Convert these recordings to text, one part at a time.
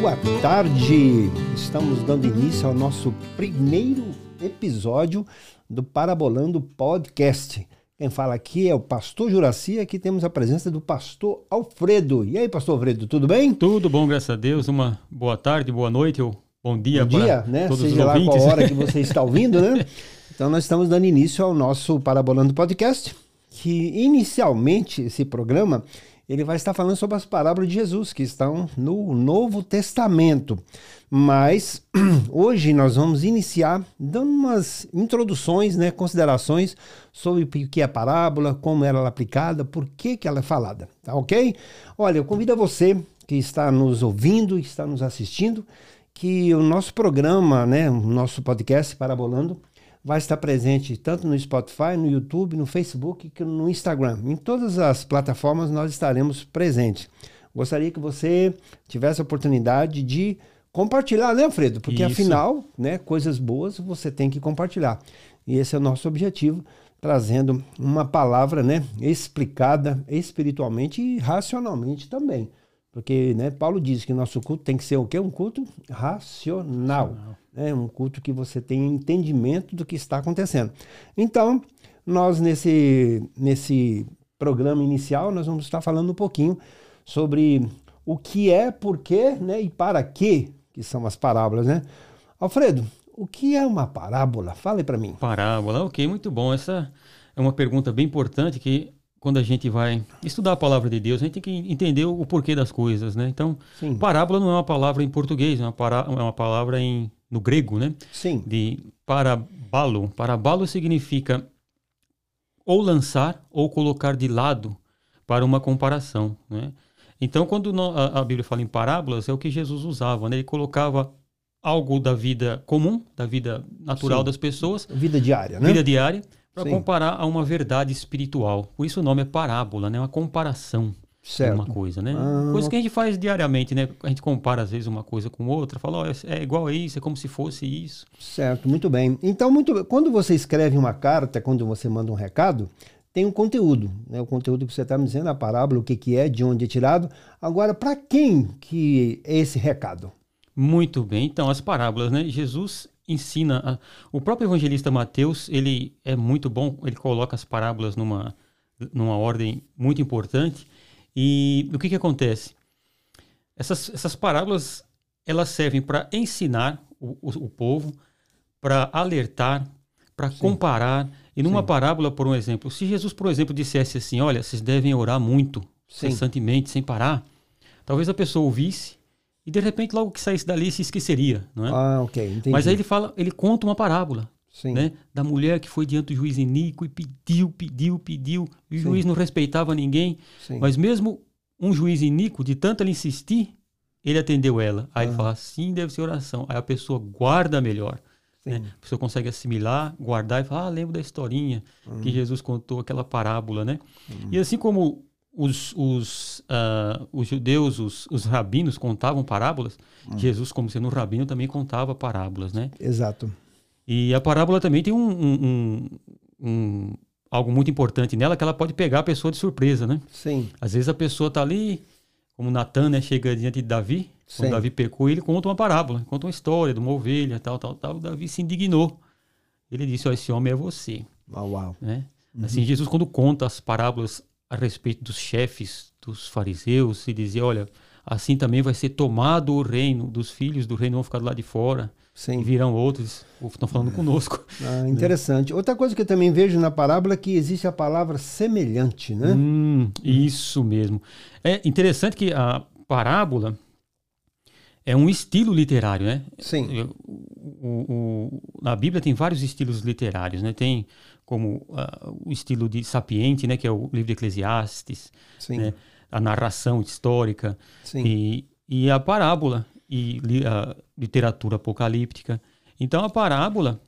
boa tarde! Estamos dando início ao nosso primeiro episódio do Parabolando Podcast. Quem fala aqui é o pastor Juraci, aqui temos a presença do pastor Alfredo. E aí, pastor Alfredo, tudo bem? Tudo bom, graças a Deus. Uma boa tarde, boa noite ou bom dia bom dia, né? todos Seja os lá ouvintes. qual hora que você está ouvindo, né? Então nós estamos dando início ao nosso Parabolando Podcast, que inicialmente esse programa ele vai estar falando sobre as parábolas de Jesus que estão no Novo Testamento. Mas hoje nós vamos iniciar dando umas introduções, né, considerações sobre o que é a parábola, como ela é aplicada, por que, que ela é falada, tá ok? Olha, eu convido a você que está nos ouvindo, está nos assistindo, que o nosso programa, né, o nosso podcast Parabolando, vai estar presente tanto no Spotify, no YouTube, no Facebook, que no Instagram. Em todas as plataformas nós estaremos presentes. Gostaria que você tivesse a oportunidade de compartilhar, né, Alfredo? Porque Isso. afinal, né, coisas boas você tem que compartilhar. E esse é o nosso objetivo, trazendo uma palavra, né, explicada espiritualmente e racionalmente também. Porque, né, Paulo diz que nosso culto tem que ser o quê? Um culto racional. É um culto que você tenha entendimento do que está acontecendo. Então, nós nesse, nesse programa inicial, nós vamos estar falando um pouquinho sobre o que é, por quê né, e para quê que são as parábolas, né? Alfredo, o que é uma parábola? Fale para mim. Parábola, ok, muito bom. Essa é uma pergunta bem importante que quando a gente vai estudar a palavra de Deus, a gente tem que entender o porquê das coisas, né? Então, Sim. parábola não é uma palavra em português, é uma, pará é uma palavra em, no grego, né? Sim. De parabalo. Parabalo significa ou lançar ou colocar de lado para uma comparação, né? Então, quando a Bíblia fala em parábolas, é o que Jesus usava, né? Ele colocava algo da vida comum, da vida natural Sim. das pessoas, Vida diária, né? vida diária, para comparar a uma verdade espiritual. Por isso o nome é parábola, né? Uma comparação de certo. uma coisa, né? Ah, coisa que a gente faz diariamente, né? A gente compara às vezes uma coisa com outra, fala, ó, é igual a isso, é como se fosse isso. Certo, muito bem. Então, muito quando você escreve uma carta, quando você manda um recado, tem um conteúdo, né? O conteúdo que você está me dizendo, a parábola, o que, que é, de onde é tirado. Agora, para quem que é esse recado? Muito bem. Então, as parábolas, né? Jesus ensina. a- O próprio evangelista Mateus, ele é muito bom, ele coloca as parábolas numa, numa ordem muito importante. E o que, que acontece? Essas, essas parábolas, elas servem para ensinar o, o, o povo, para alertar, para comparar. E numa Sim. parábola, por um exemplo, se Jesus, por exemplo, dissesse assim: olha, vocês devem orar muito, Sim. incessantemente, sem parar, talvez a pessoa ouvisse e de repente logo que saísse dali se esqueceria, não é? Ah, ok, entendi. Mas aí ele fala, ele conta uma parábola, Sim. né, da mulher que foi diante do juiz Inico e pediu, pediu, pediu, e o Sim. juiz não respeitava ninguém, Sim. mas mesmo um juiz Inico, de tanto ele insistir, ele atendeu ela. Aí Ah. ele fala, assim deve ser oração. Aí a pessoa guarda melhor. Sim. Né? A pessoa consegue assimilar, guardar e falar, ah, lembro da historinha Hum. que Jesus contou, aquela parábola, né? E assim como os, os, ah, os judeus, os, os rabinos contavam parábolas, Hum. Jesus, como sendo um rabino, também contava parábolas, né? Exato. E a parábola também tem um, um- um- um- algo muito importante nela, que ela pode pegar a pessoa de surpresa, né? Sim. Às vezes a pessoa está ali, como Natan, né, chega diante de Davi, quando Sim. Davi pecou, ele conta uma parábola, conta uma história de uma ovelha, tal, tal, tal. Davi se indignou. Ele disse, ó, esse homem é você, Ah, uau. né? Uhum. Assim, Jesus quando conta as parábolas a respeito dos chefes, dos fariseus, se dizia, olha, assim também vai ser tomado o reino dos filhos do reino vão ficar do lado de fora e Sim. virão outros, ou estão falando conosco. Ah, interessante. Outra coisa que eu também vejo na parábola é que existe a palavra semelhante, né? Hum, isso mesmo. É interessante que a parábola é um estilo literário, né? Sim. Eu- o- o- na Bíblia tem vários estilos literários, né? Tem como ah, o estilo de sapiente, né? Que é o livro de Eclesiastes, né? A narração histórica e, e a parábola e a literatura apocalíptica. Então a parábola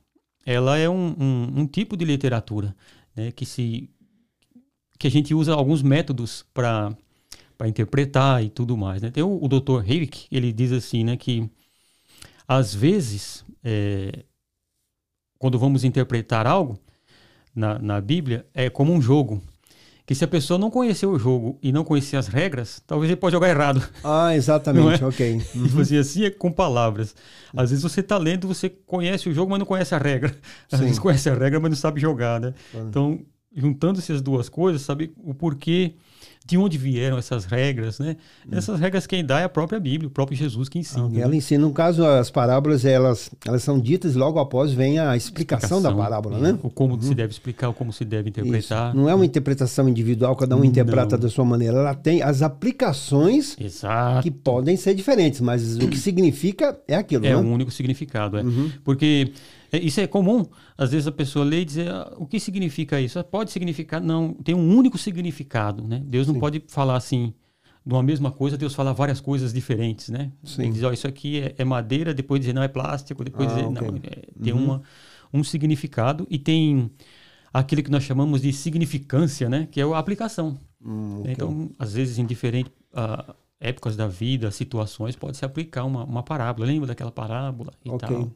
ela é um, um- um tipo de literatura né, que se que a gente usa alguns métodos para para interpretar e tudo mais. Né? Tem o, o Dr. Hayek, ele diz assim, né, que às vezes, é, quando vamos interpretar algo na, na Bíblia, é como um jogo que se a pessoa não conhecer o jogo e não conhecer as regras, talvez ele pode jogar errado. Ah, exatamente, é? ok. Uhum. E você assim é com palavras. Às vezes você está lendo, você conhece o jogo, mas não conhece a regra. Às Sim. vezes conhece a regra, mas não sabe jogar, né? Então, juntando essas duas coisas, sabe o porquê de onde vieram essas regras, né? Hum. Essas regras quem dá é a própria Bíblia, o próprio Jesus que ensina. Ah, ela né? ensina, no caso, as parábolas, elas, elas são ditas logo após vem a explicação, explicação da parábola, é. né? O como uhum. se deve explicar, o como se deve interpretar. Isso. Não é uma interpretação individual, cada um interpreta Não. da sua maneira. Ela tem as aplicações Exato. que podem ser diferentes, mas o que significa é aquilo, É né? o único significado, é. Uhum. Porque isso é comum. Às vezes a pessoa lê e diz, ah, o que significa isso? Ah, pode significar, não, tem um único significado, né? Deus não Sim. pode falar assim, de uma mesma coisa, Deus fala várias coisas diferentes, né? Sim. Ele diz, oh, isso aqui é, é, madeira, depois dizer, não, é plástico, depois ah, dizer, okay. não, é, tem uhum. uma, um significado e tem aquele que nós chamamos de significância, né? Que é a aplicação. Hum, okay. Então, às vezes, em diferentes uh, épocas da vida, situações, pode se aplicar uma, uma parábola. Lembra daquela parábola e okay. tal?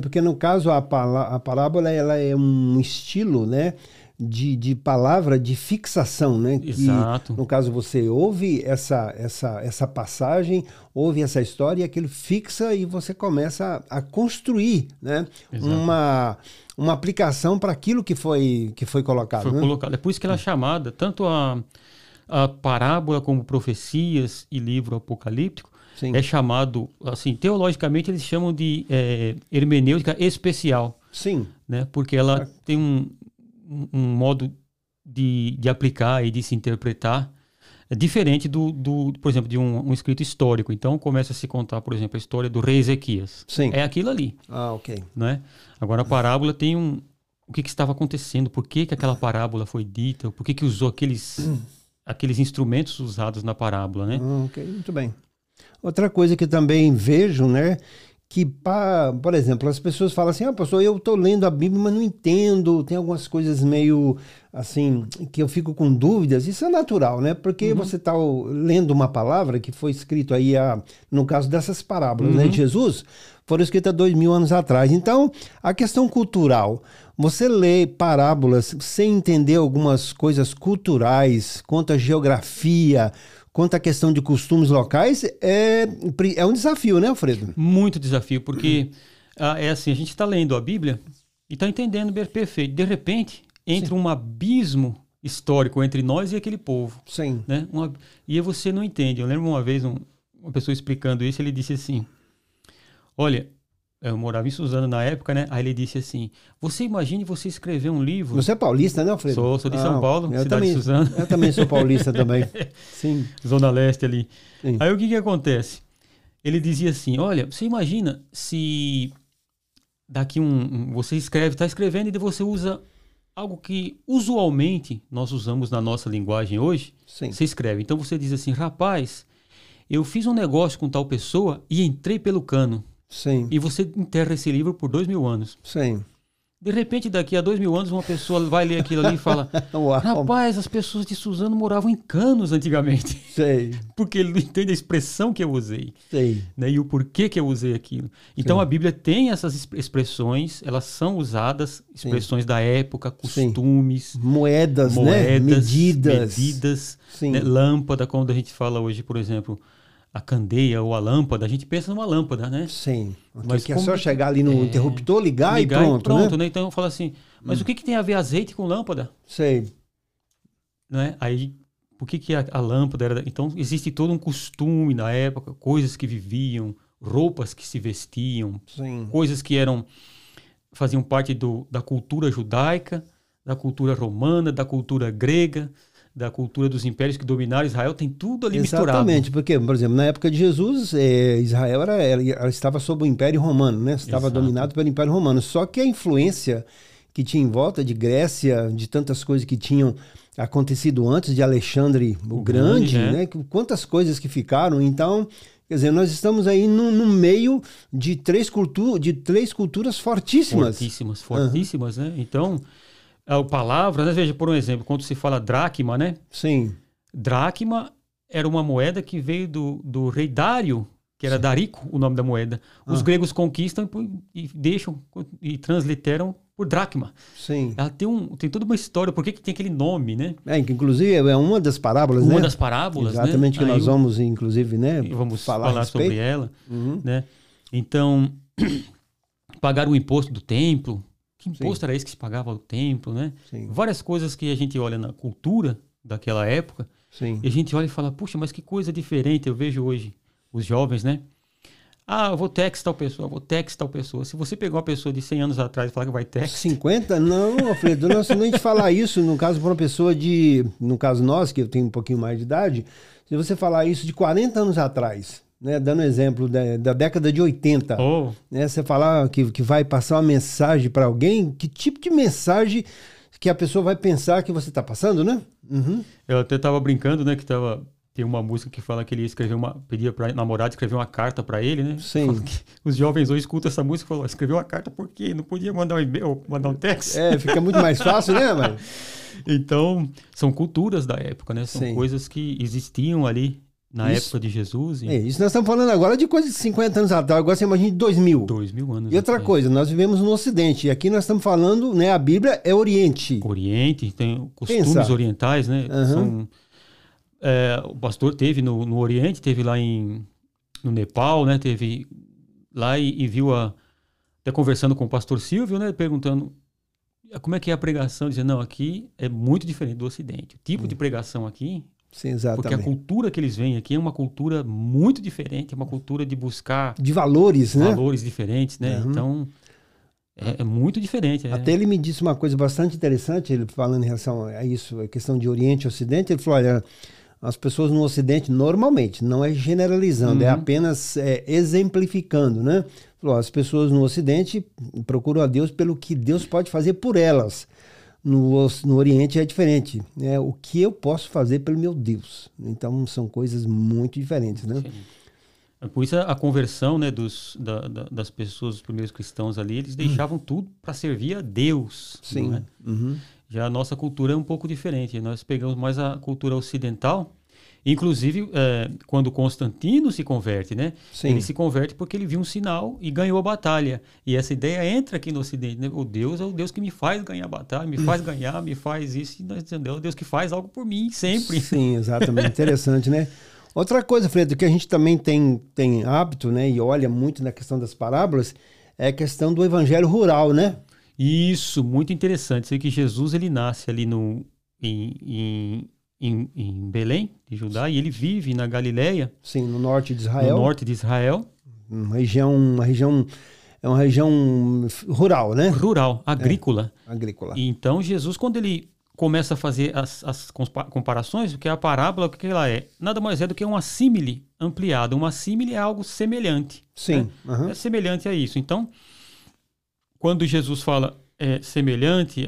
Porque no caso a, a parábola ela é um estilo, né? De, de palavra de fixação, né? Exato. Que, no caso, você ouve essa, essa, essa passagem, ouve essa história e aquilo fixa e você começa a, a construir, né? Uma, uma aplicação para aquilo que foi, que foi colocado. Foi né? colocado. É por isso que ela é chamada, tanto a, a parábola como profecias e livro apocalíptico, Sim. é chamado, assim, teologicamente eles chamam de é, hermenêutica especial. Sim. Né? Porque ela é. tem um, um modo de, de aplicar e de se interpretar é diferente do, do, por exemplo, de um, um, escrito histórico. Então começa a se contar, por exemplo, a história do rei Ezequias. Sim. É aquilo ali. Ah, ok. Né? Agora a parábola tem um, o que, que estava acontecendo, por que, que aquela parábola foi dita, por que, que usou aqueles, aqueles instrumentos usados na parábola, né? Ah, ok, muito bem. Outra coisa que também vejo, né? Que, por exemplo, as pessoas falam assim: ah, pastor, eu estou lendo a Bíblia, mas não entendo, tem algumas coisas meio assim, que eu fico com dúvidas. Isso é natural, né? Porque uhum. você está lendo uma palavra que foi escrito aí, a, no caso dessas parábolas, né, uhum. né? De Jesus, foram escritas dois mil anos atrás. Então, a questão cultural. Você lê parábolas sem entender algumas coisas culturais, quanto à geografia, quanto à questão de costumes locais, é, é um desafio, né, Alfredo? Muito desafio, porque ah, é assim, a gente está lendo a Bíblia e está entendendo perfeito. De repente, entra Sim. um abismo histórico entre nós e aquele povo. Sim. Né? Uma, e você não entende. Eu lembro uma vez um, uma pessoa explicando isso, ele disse assim, olha, eu morava em Suzano na época, né? Aí ele disse assim: Você imagine você escrever um livro. Você é paulista, né, Alfredo? Sou, sou de ah, São Paulo, cidade também, de Suzano. Eu também sou paulista também. Sim. Zona Leste ali. Sim. Aí o que que acontece? Ele dizia assim: Olha, você imagina se daqui um, um você escreve, está escrevendo e você usa algo que usualmente nós usamos na nossa linguagem hoje. Sim. Você escreve. Então você diz assim: Rapaz, eu fiz um negócio com tal pessoa e entrei pelo cano. Sim. E você enterra esse livro por dois mil anos. Sim. De repente, daqui a dois mil anos, uma pessoa vai ler aquilo ali e fala: Rapaz, as pessoas de Suzano moravam em canos antigamente. Sei. Porque ele não entende a expressão que eu usei. Sei. Né, e o porquê que eu usei aquilo. Então Sim. a Bíblia tem essas expressões, elas são usadas, expressões Sim. da época, costumes. Sim. Moedas, moedas, né? Medidas. Medidas. Né? Lâmpada, como a gente fala hoje, por exemplo a candeia ou a lâmpada, a gente pensa numa lâmpada, né? Sim. Mas que é só chegar ali no é, interruptor, ligar, ligar, e pronto, e pronto, né? né? Então eu falo assim, mas hum. o que, que tem a ver azeite com lâmpada? Sei. Né? Aí, por que, que a, a lâmpada era... Então existe todo um costume na época, coisas que viviam, roupas que se vestiam, Sim. coisas que eram faziam parte do, da cultura judaica, da cultura romana, da cultura grega, da cultura dos impérios que dominaram Israel, tem tudo ali Exatamente, misturado. Exatamente, porque, por exemplo, na época de Jesus, é, Israel era, ela estava sob o Império Romano, né? Estava Exato. dominado pelo Império Romano. Só que a influência que tinha em volta de Grécia, de tantas coisas que tinham acontecido antes de Alexandre o, o Grande, grande né? Quantas coisas que ficaram. Então, Quer dizer, nós estamos aí no, no meio de três, cultu de três culturas fortíssimas. Fortíssimas, fortíssimas, uhum. né? Então, a palavra, né? veja, por um exemplo, quando se fala dracma, né? Sim. Dracma era uma moeda que veio do, do rei Dário, que era Darico, o nome da moeda. Os Ah. gregos conquistam e deixam e transliteram por dracma. Sim. Ela tem, um, tem toda uma história, por que, que tem aquele nome, né? É, inclusive é uma das parábolas, Uma né? das parábolas, Exatamente, né? que Aí nós vamos, inclusive, né? vamos falar falar, sobre ela, Uhum. né? Então, pagar o imposto do templo. Que imposto era esse que se pagava ao templo, né? Sim, Várias coisas que a gente olha na cultura daquela época sim. e a gente olha e fala, puxa, mas que coisa diferente eu vejo hoje os jovens, né? Ah, eu vou tax tal pessoa, vou tax tal pessoa. Se você pegar uma pessoa de 100 anos atrás e falar que vai tax, 50? Não, Alfredo, nós não a gente falar isso, no caso, para uma pessoa de. No caso nós, que eu tenho um pouquinho mais de idade, se você falar isso de 40 anos atrás, né? Dando exemplo da, da década de 80, oh, né? Você falar que, que vai passar uma mensagem para alguém, que tipo de mensagem que a pessoa vai pensar que você está passando, né? Uhum. eu até tava brincando, né, que tava tem uma música que fala que ele escreveu uma pedia para namorada escrever uma carta para ele, né? Sim. Os jovens hoje escutam essa música e falam, escreveu uma carta por quê? Não podia mandar um e-mail, mandar um text? É, fica muito mais fácil, né, mano? Então, são culturas da época, né? São Sim. coisas que existiam ali na Isso. época de Jesus e É, isso nós estamos falando agora de coisa de 50 anos atrás, agora você imagina de 2000. dois mil anos. E outra atrás. coisa, nós vivemos no Ocidente, e aqui nós estamos falando, né, a Bíblia é Oriente. Oriente, tem costumes Pensa. orientais, né? Aham. São, é, o pastor teve no, no Oriente, teve lá em no Nepal, né? Teve lá e, e viu a até conversando com o pastor Silvio, né? Perguntando "Ah, como é que é a pregação, dizendo não, aqui é muito diferente do Ocidente. O tipo de pregação aqui, Sim, porque a exatamente. cultura que eles veem aqui é uma cultura muito diferente, é uma cultura de buscar De valores, né? valores diferentes, né? Uhum. Então é, é muito diferente. é. Até ele me disse uma coisa bastante interessante, ele falando em relação a isso, a questão de Oriente e Ocidente, ele falou, olha, as pessoas no Ocidente, normalmente, não é generalizando, é Uhum. apenas é, exemplificando, né? Falou, as pessoas no Ocidente procuram a Deus pelo que Deus pode fazer por elas. No, no Oriente é diferente, né? O que eu posso fazer pelo meu Deus? Então, são coisas muito diferentes, né? Sim. É Por isso a conversão né, dos, da- da- das pessoas, os primeiros cristãos ali, eles deixavam tudo para servir a Deus. Sim. é? Uhum. Já a nossa cultura é um pouco diferente. Nós pegamos mais a cultura ocidental. Inclusive, eh, quando Constantino se converte, né? Sim. Ele se converte porque ele viu um sinal e ganhou a batalha. E essa ideia entra aqui no Ocidente. Né? O Deus é o Deus que me faz ganhar a batalha, me faz ganhar, me faz isso. E nós dizemos, é o Deus que faz algo por mim sempre. Sim, exatamente. Interessante, né? Outra coisa, Fredo, que a gente também tem, tem hábito, né, e olha muito na questão das parábolas, é a questão do evangelho rural, né? Isso, muito interessante. Sei que Jesus ele nasce ali no, em, em, em, em Belém, de Judá, e ele vive na Galileia, Sim, no norte de no Israel, norte de Israel, uma região, uma região, é uma região rural, né? rural, agrícola. Agrícola. E então Jesus, quando ele começa a fazer as, as compa- comparações, porque a parábola, o que que ela é? Nada mais é do que uma símile ampliada. Uma símile é algo semelhante. Sim. aham. É semelhante a isso. Então, quando Jesus fala é semelhante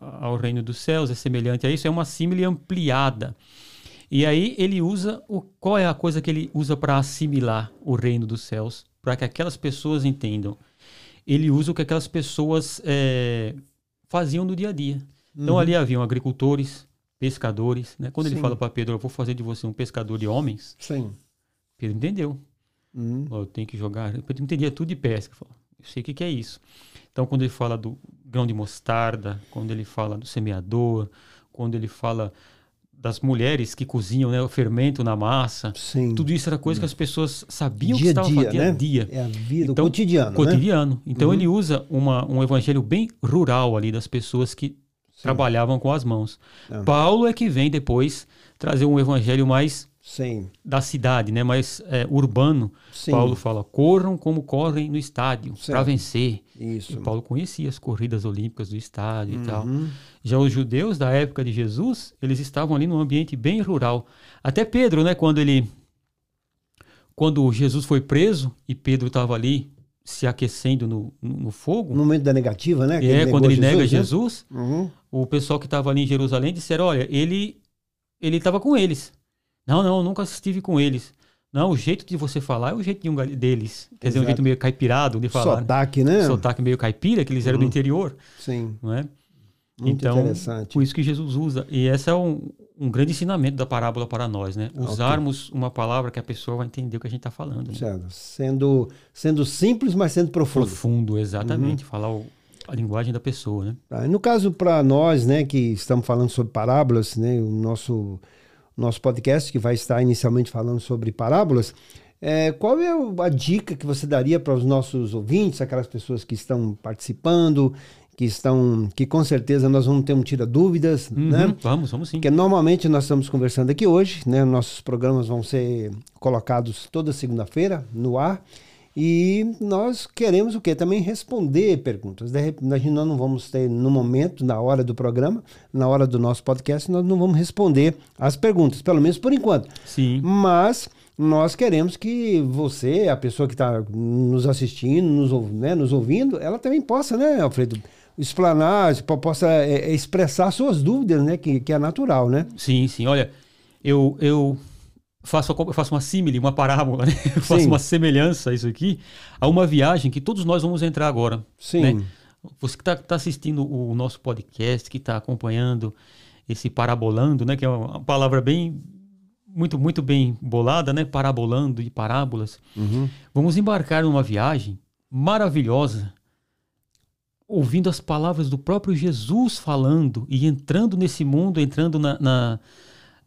ao reino dos céus, é semelhante a isso, é uma símile ampliada. E aí ele usa o qual é a coisa que ele usa para assimilar o reino dos céus, para que aquelas pessoas entendam. Ele usa o que aquelas pessoas é, faziam no dia a dia. Então ali haviam agricultores, pescadores, né? Quando Sim. ele fala para Pedro, eu vou fazer de você um pescador de homens, Sim. Pedro entendeu. Uhum. Eu tenho que jogar. Eu entendia tudo de pesca. Falou, Eu sei o que, que é isso. Então, quando ele fala do grão de mostarda, quando ele fala do semeador, quando ele fala das mulheres que cozinham né, o fermento na massa, Sim. tudo isso era coisa que as pessoas sabiam dia que a estava dia, fazendo dia né? a dia. É a vida, Então, o cotidiano, né? Cotidiano. Então Uhum. ele usa uma, um evangelho bem rural ali das pessoas que trabalhavam com as mãos. Ah. Paulo é que vem depois trazer um evangelho mais Sim. da cidade, né, mais é, urbano. Sim. Paulo fala: corram como correm no estádio para vencer. Isso. E Paulo conhecia as corridas olímpicas do estádio e tal. Uhum. Já os judeus da época de Jesus, eles estavam ali num ambiente bem rural. Até Pedro, né, quando ele quando Jesus foi preso e Pedro estava ali se aquecendo no, no, fogo, No momento da negativa, né? que é quando ele negou nega né? Jesus, Uhum. o pessoal que estava ali em Jerusalém disseram: olha, ele ele estava com eles. Não, não, nunca estive com eles. Não, o jeito de você falar é o jeito de um deles. Quer dizer, um Exato. jeito meio caipirado de falar. né? Sotaque, né? Sotaque meio caipira, que eles eram do interior, Sim. não é? Muito então, interessante. por isso que Jesus usa. E essa é um, um grande ensinamento da parábola para nós, né? Usarmos okay. uma palavra que a pessoa vai entender o que a gente está falando. Né? Certo. Sendo, sendo simples, mas sendo profundo. Profundo, exatamente. Uhum. Falar o, a linguagem da pessoa, né? Tá. No caso, para nós, né, que estamos falando sobre parábolas, né, o nosso, nosso podcast, que vai estar inicialmente falando sobre parábolas, é, qual é a dica que você daria para os nossos ouvintes, aquelas pessoas que estão participando, que estão, que com certeza nós vamos ter um tira dúvidas, uhum, né? Vamos, vamos sim. Porque normalmente nós estamos conversando aqui hoje, né? Nossos programas vão ser colocados toda segunda-feira no ar. E nós queremos o quê? Também responder perguntas. De repente, nós não vamos ter no momento, na hora do programa, na hora do nosso podcast, nós não vamos responder as perguntas, pelo menos por enquanto. Sim. Mas nós queremos que você, a pessoa que está nos assistindo, nos, né, nos ouvindo, ela também possa, né, Alfredo? explanar, possa é, é, expressar suas dúvidas, né? Que, que é natural, né? Sim, sim. Olha, eu, eu faço, eu faço uma símile, uma parábola, né? Eu faço uma semelhança a isso aqui, a uma viagem que todos nós vamos entrar agora. Sim. Né? Você que está tá assistindo o nosso podcast, que está acompanhando esse parabolando, né? Que é uma palavra bem muito muito bem bolada, né? Parabolando e parábolas. Uhum. Vamos embarcar numa viagem maravilhosa ouvindo as palavras do próprio Jesus falando e entrando nesse mundo, entrando na, na,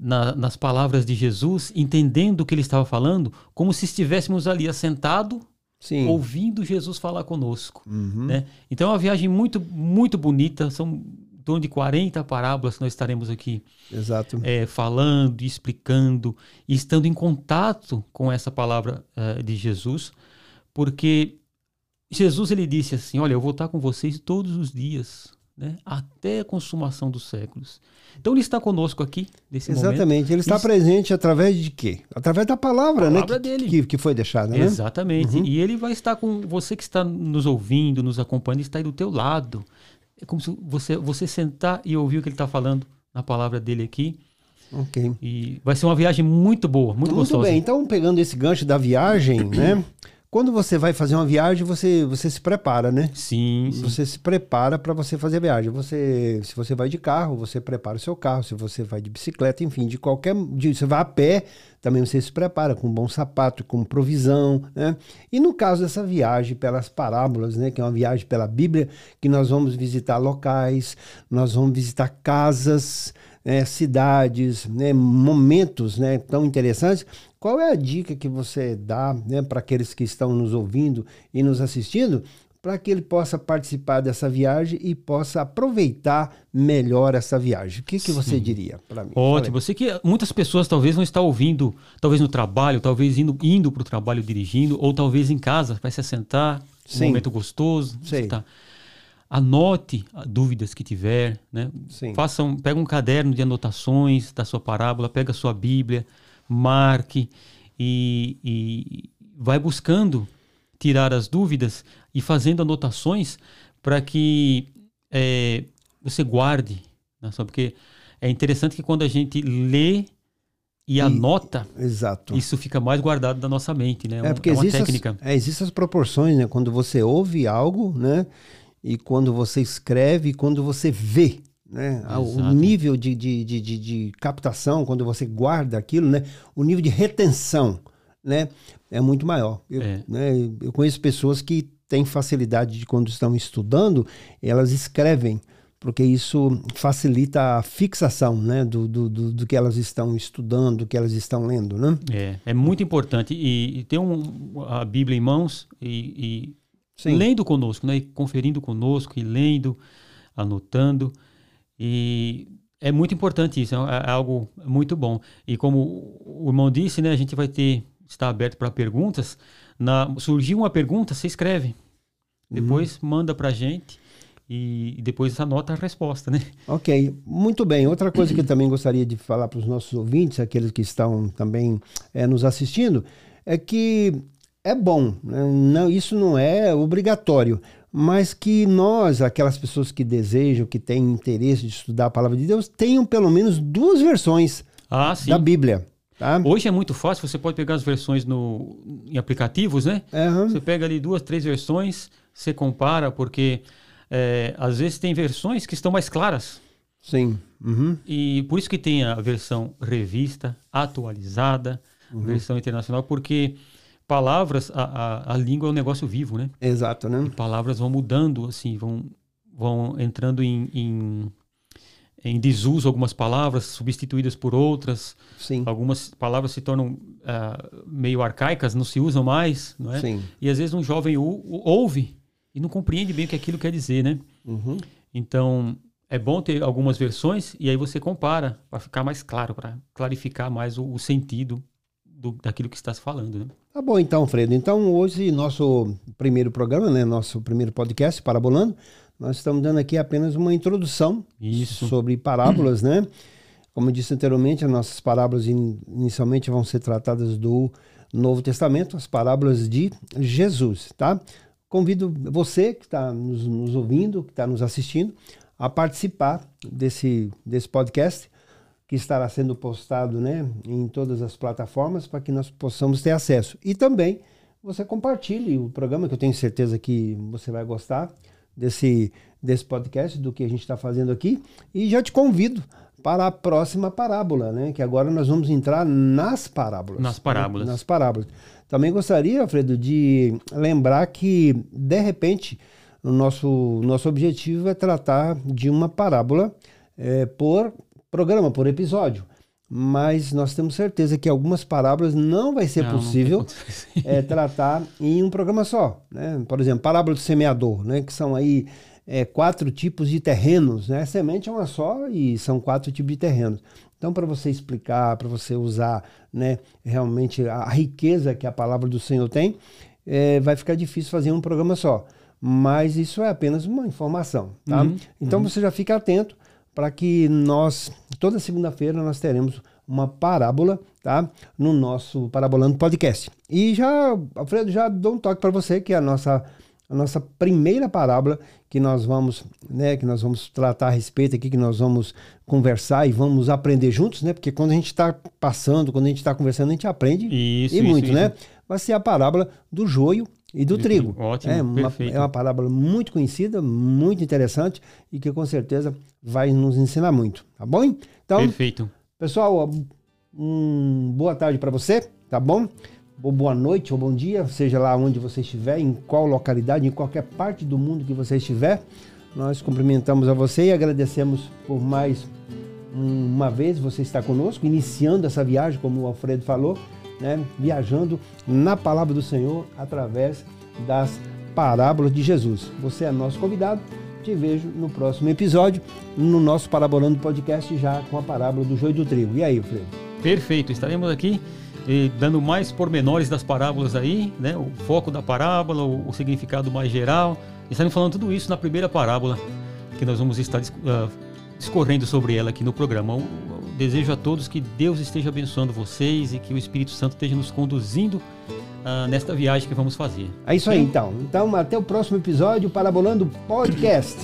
na, nas palavras de Jesus, entendendo o que ele estava falando, como se estivéssemos ali assentado, Sim. ouvindo Jesus falar conosco. Uhum. Né? Então é uma viagem muito, muito bonita, são em torno de 40 parábolas que nós estaremos aqui Exato. É, falando, explicando, e estando em contato com essa palavra uh, de Jesus, porque Jesus ele disse assim: Olha, eu vou estar com vocês todos os dias, né? até a consumação dos séculos. Então ele está conosco aqui nesse Exatamente. momento. Ele está Isso... presente através de quê? Através da palavra, né? palavra né? Dele. Que, que foi deixada, né? Exatamente. Uhum. E ele vai estar com você que está nos ouvindo, nos acompanhando, está aí do teu lado. É como se você, você sentar e ouvir o que ele está falando na palavra dele aqui. Ok. E vai ser uma viagem muito boa, muito, muito gostosa. Muito bem. Então, pegando esse gancho da viagem, né? Quando você vai fazer uma viagem, você, você se prepara, né? Sim, sim. Você se prepara para você fazer a viagem. Você, se você vai de carro, você prepara o seu carro. Se você vai de bicicleta, enfim, de qualquer. De, você vai a pé, também você se prepara com um bom sapato, com provisão, né? E no caso dessa viagem pelas parábolas, né? Que é uma viagem pela Bíblia, que nós vamos visitar locais, nós vamos visitar casas, é, cidades, né, momentos né, tão interessantes. Qual é a dica que você dá né, para aqueles que estão nos ouvindo e nos assistindo para que ele possa participar dessa viagem e possa aproveitar melhor essa viagem. O que, que você diria para mim? Ótimo. Você que muitas pessoas talvez não estão ouvindo, talvez no trabalho, talvez indo indo para o trabalho dirigindo, ou talvez em casa, vai se assentar, Sim. um momento gostoso. Sei. Tá. Anote dúvidas que tiver, né? Sim. Faça um, pega um caderno de anotações da sua parábola, pega a sua Bíblia, marque e, e vai buscando tirar as dúvidas e fazendo anotações para que é, você guarde, né? porque é interessante que quando a gente lê e, e anota, exato. isso fica mais guardado da nossa mente, né? É, porque é uma existe técnica. As, é, existem as proporções, né? Quando você ouve algo, né? E quando você escreve e quando você vê. Né? O nível de, de, de, de, de captação, quando você guarda aquilo, né? o nível de retenção né? é muito maior. Eu, é. né? eu conheço pessoas que têm facilidade de, quando estão estudando, elas escrevem porque isso facilita a fixação né, do, do, do, do, que elas estão estudando, do que elas estão lendo. Né? É, é muito importante. E, e ter um, a Bíblia em mãos e, Sim. lendo conosco, né? E conferindo conosco e lendo, anotando. E é muito importante isso, é, é algo muito bom. E como o irmão disse, né? A gente vai ter, está aberto para perguntas. Na, surgiu uma pergunta, você escreve. Uhum. Depois uhum. manda para a gente e, e depois anota a resposta, né? Ok, muito bem. Outra coisa que eu também gostaria de falar para os nossos ouvintes, aqueles que estão também é, nos assistindo, é que é bom, né? não, isso não é obrigatório, mas que nós, aquelas pessoas que desejam, que têm interesse de estudar a palavra de Deus, tenham pelo menos duas versões ah, da Bíblia. Tá? Hoje é muito fácil, você pode pegar as versões no, em aplicativos, né? Uhum. Você pega ali duas, três versões, você compara, porque é, às vezes tem versões que estão mais claras. Sim. Uhum. E por isso que tem a versão revista, atualizada, uhum. versão internacional, porque palavras, a, a, a, língua é um negócio vivo, né? Exato, né? E palavras vão mudando, assim, vão, vão entrando em, em, em desuso algumas palavras, substituídas por outras. Sim. Algumas palavras se tornam uh, meio arcaicas, não se usam mais, não é? Sim. E às vezes um jovem ouve e não compreende bem o que aquilo quer dizer, né? Uhum. Então, é bom ter algumas versões e aí você compara para ficar mais claro, para clarificar mais o, o sentido do, daquilo que está se falando, né? Tá bom então, Fredo. Então, hoje, nosso primeiro programa, né, nosso primeiro podcast, Parabolando, nós estamos dando aqui apenas uma introdução Isso. sobre parábolas, né? Como eu disse anteriormente, as nossas parábolas inicialmente vão ser tratadas do Novo Testamento, as parábolas de Jesus, tá? Convido você que está nos, nos, ouvindo, que está nos assistindo, a participar desse, desse podcast que estará sendo postado né, em todas as plataformas para que nós possamos ter acesso. E também você compartilhe o programa, que eu tenho certeza que você vai gostar desse, desse podcast, do que a gente está fazendo aqui. E já te convido para a próxima parábola, né? Que agora nós vamos entrar nas parábolas. Nas parábolas. Né? Nas parábolas. Também gostaria, Alfredo, de lembrar que, de repente, o nosso, nosso objetivo é tratar de uma parábola é, por programa, por episódio mas nós temos certeza que algumas parábolas não vai ser não, possível não é, tratar em um programa só. Né? Por exemplo, parábola do semeador, né? que são aí é, quatro tipos de terrenos. Né? A semente é uma só e são quatro tipos de terrenos. Então, para você explicar, para você usar né, realmente a riqueza que a palavra do Senhor tem, é, vai ficar difícil fazer um programa só. Mas isso é apenas uma informação. Tá? Uhum, então, uhum. você já fica atento para que nós, toda segunda-feira, nós teremos uma parábola, tá? No nosso Parabolando Podcast. E já, Alfredo, já dou um toque para você, que é a nossa, a nossa primeira parábola que nós vamos, né, que nós vamos tratar a respeito aqui, que nós vamos conversar e vamos aprender juntos, né? Porque quando a gente está passando, quando a gente está conversando, a gente aprende isso, e isso, muito, isso. né? Vai ser a parábola do joio e do trigo. Ótimo, é uma, perfeito. é uma parábola muito conhecida, muito interessante e que com certeza vai nos ensinar muito, tá bom? Então, perfeito. Pessoal, um, boa tarde para você, tá bom? Boa noite ou bom dia, seja lá onde você estiver, em qual localidade, em qualquer parte do mundo que você estiver. Nós cumprimentamos a você e agradecemos por mais uma vez você estar conosco, iniciando essa viagem, como o Alfredo falou né, viajando na palavra do Senhor através das parábolas de Jesus. Você é nosso convidado. Te vejo no próximo episódio, no nosso Parabolando Podcast, já com a parábola do joio do trigo. E aí, Freire? Perfeito, estaremos aqui eh, dando mais pormenores das parábolas aí, né? O foco da parábola, o, o significado mais geral. Estaremos falando tudo isso na primeira parábola que nós vamos estar uh, discorrendo sobre ela aqui no programa. Desejo a todos que Deus esteja abençoando vocês e que o Espírito Santo esteja nos conduzindo uh, nesta viagem que vamos fazer. É isso aí, então. Então, até o próximo episódio, Parabolando Podcast.